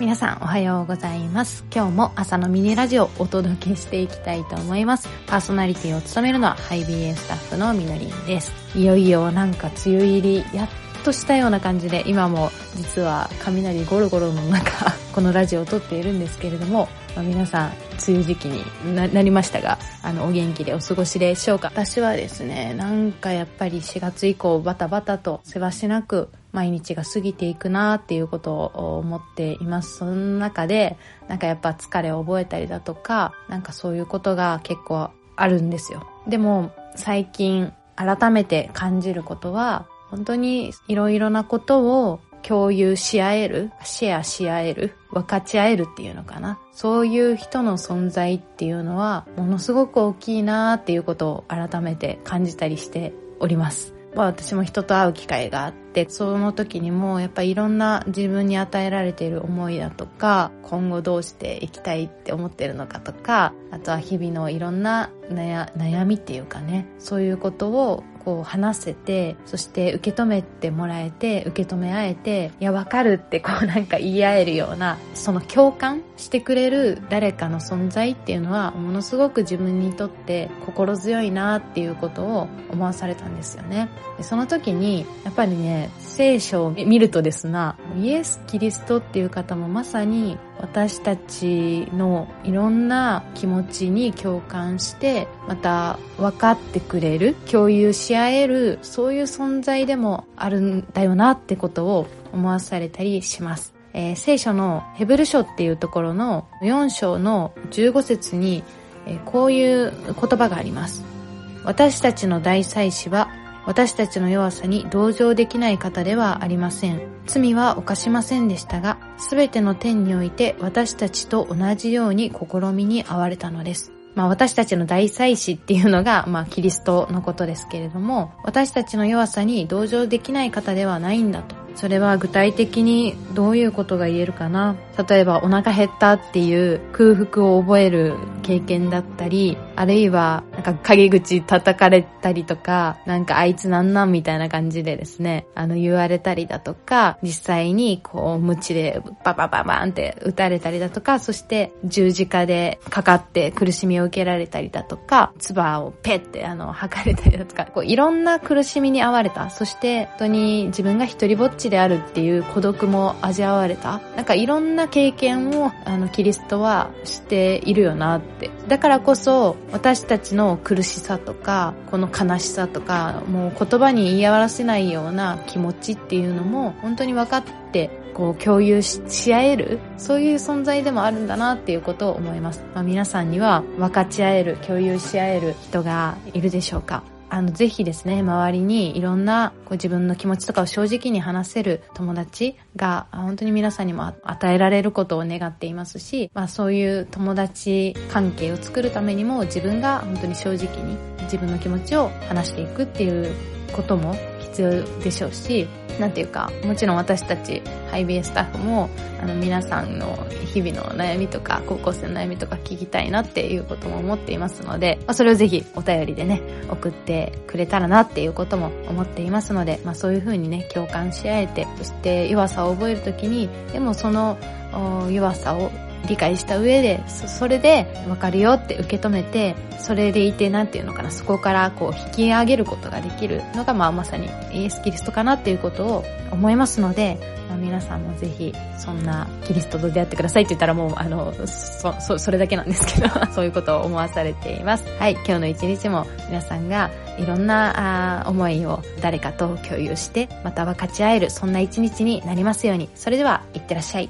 皆さんおはようございます。今日も朝のミニラジオをお届けしていきたいと思います。パーソナリティを務めるのはハイビーエスタッフのみのりんです。いよいよなんか梅雨入り、やっとしたような感じで、今も実は雷ゴロゴロの中、このラジオを撮っているんですけれども、まあ、皆さん、梅雨時期になりましたが、あの、お元気でお過ごしでしょうか？私はですね、なんかやっぱり4月以降バタバタとせわしなく毎日が過ぎていくなっていうことを思っています。その中で、なんかやっぱ疲れを覚えたりだとか、なんかそういうことが結構あるんですよ。でも、最近改めて感じることは、本当にいろいろなことを共有し合える、シェアし合える、分かち合えるっていうのかな。そういう人の存在っていうのは、ものすごく大きいなっていうことを改めて感じたりしております。まあ私も人と会う機会があってて、その時にもやっぱりいろんな自分に与えられている思いだとか、今後どうしていきたいって思ってるのかとか、あとは日々のいろんな悩みっていうかね、そういうことをこう話せて、そして受け止めてもらえて、受け止め合えて、いや、わかるってこうなんか言い合えるような、その共感してくれる誰かの存在っていうのは、ものすごく自分にとって心強いなっていうことを思わされたんですよね。でその時に、やっぱりね、聖書を見るとですな、イエス・キリストっていう方もまさに私たちのいろんな気持ちに共感してまた分かってくれる共有し合えるそういう存在でもあるんだよなってことを思わされたりします、えー、聖書のヘブル書っていうところの4章の15節に、えー、こういう言葉があります。私たちの大祭司は私たちの弱さに同情できない方ではありません。罪は犯しませんでしたが、すべての点において私たちと同じように試みに遭われたのです。まあ私たちの大祭司っていうのが、まあキリストのことですけれども、私たちの弱さに同情できない方ではないんだと。それは具体的にどういうことが言えるかな例えばお腹減ったっていう空腹を覚える経験だったり、あるいはなんか陰口叩かれたりとか、なんかあいつなんなんみたいな感じでですね、あの言われたりだとか、実際にこう無知でババババンって撃たれたりだとか、そして十字架でかかって苦しみを受けられたりだとか、唾をペッてあの吐かれたりだとか、こういろんな苦しみに遭われた。そして本当に自分が一人ぼっちであるっていう孤独も味わわれた。なんかいろんな経験をあのキリストはしているよなって。だからこそ私たちの苦しさとか、この悲しさとか、もう言葉に言い表せないような気持ちっていうのも本当に分かってこう共有し合えるそういう存在でもあるんだなっていうことを思います、まあ、皆さんには分かち合える共有し合える人がいるでしょうか。あの、ぜひですね、周りにいろんなこう自分の気持ちとかを正直に話せる友達が、本当に皆さんにも与えられることを願っていますし、まあそういう友達関係を作るためにも自分が本当に正直に自分の気持ちを話していくっていうことも必要でしょうし、なんていうか、もちろん私たち、ハイビースタッフも、あの、皆さんの日々の悩みとか、高校生の悩みとか聞きたいなっていうことも思っていますので、まあ、それをぜひお便りでね、送ってくれたらなっていうことも思っていますので、まあそういう風にね、共感し合えて、そして弱さを覚えるときに、でもその弱さを理解した上で、それで分かるよって受け止めて、それでいて、なんていうのかな、そこからこう引き上げることができるのが、まあまさにイエス・キリストかなっていうことを思いますので、まあ、皆さんもぜひ、そんなキリストと出会ってくださいって言ったらもう、あの、そ、そ、それだけなんですけど、そういうことを思わされています。はい、今日の一日も皆さんがいろんなあ思いを誰かと共有して、また分かち合える、そんな一日になりますように。それでは、いってらっしゃい。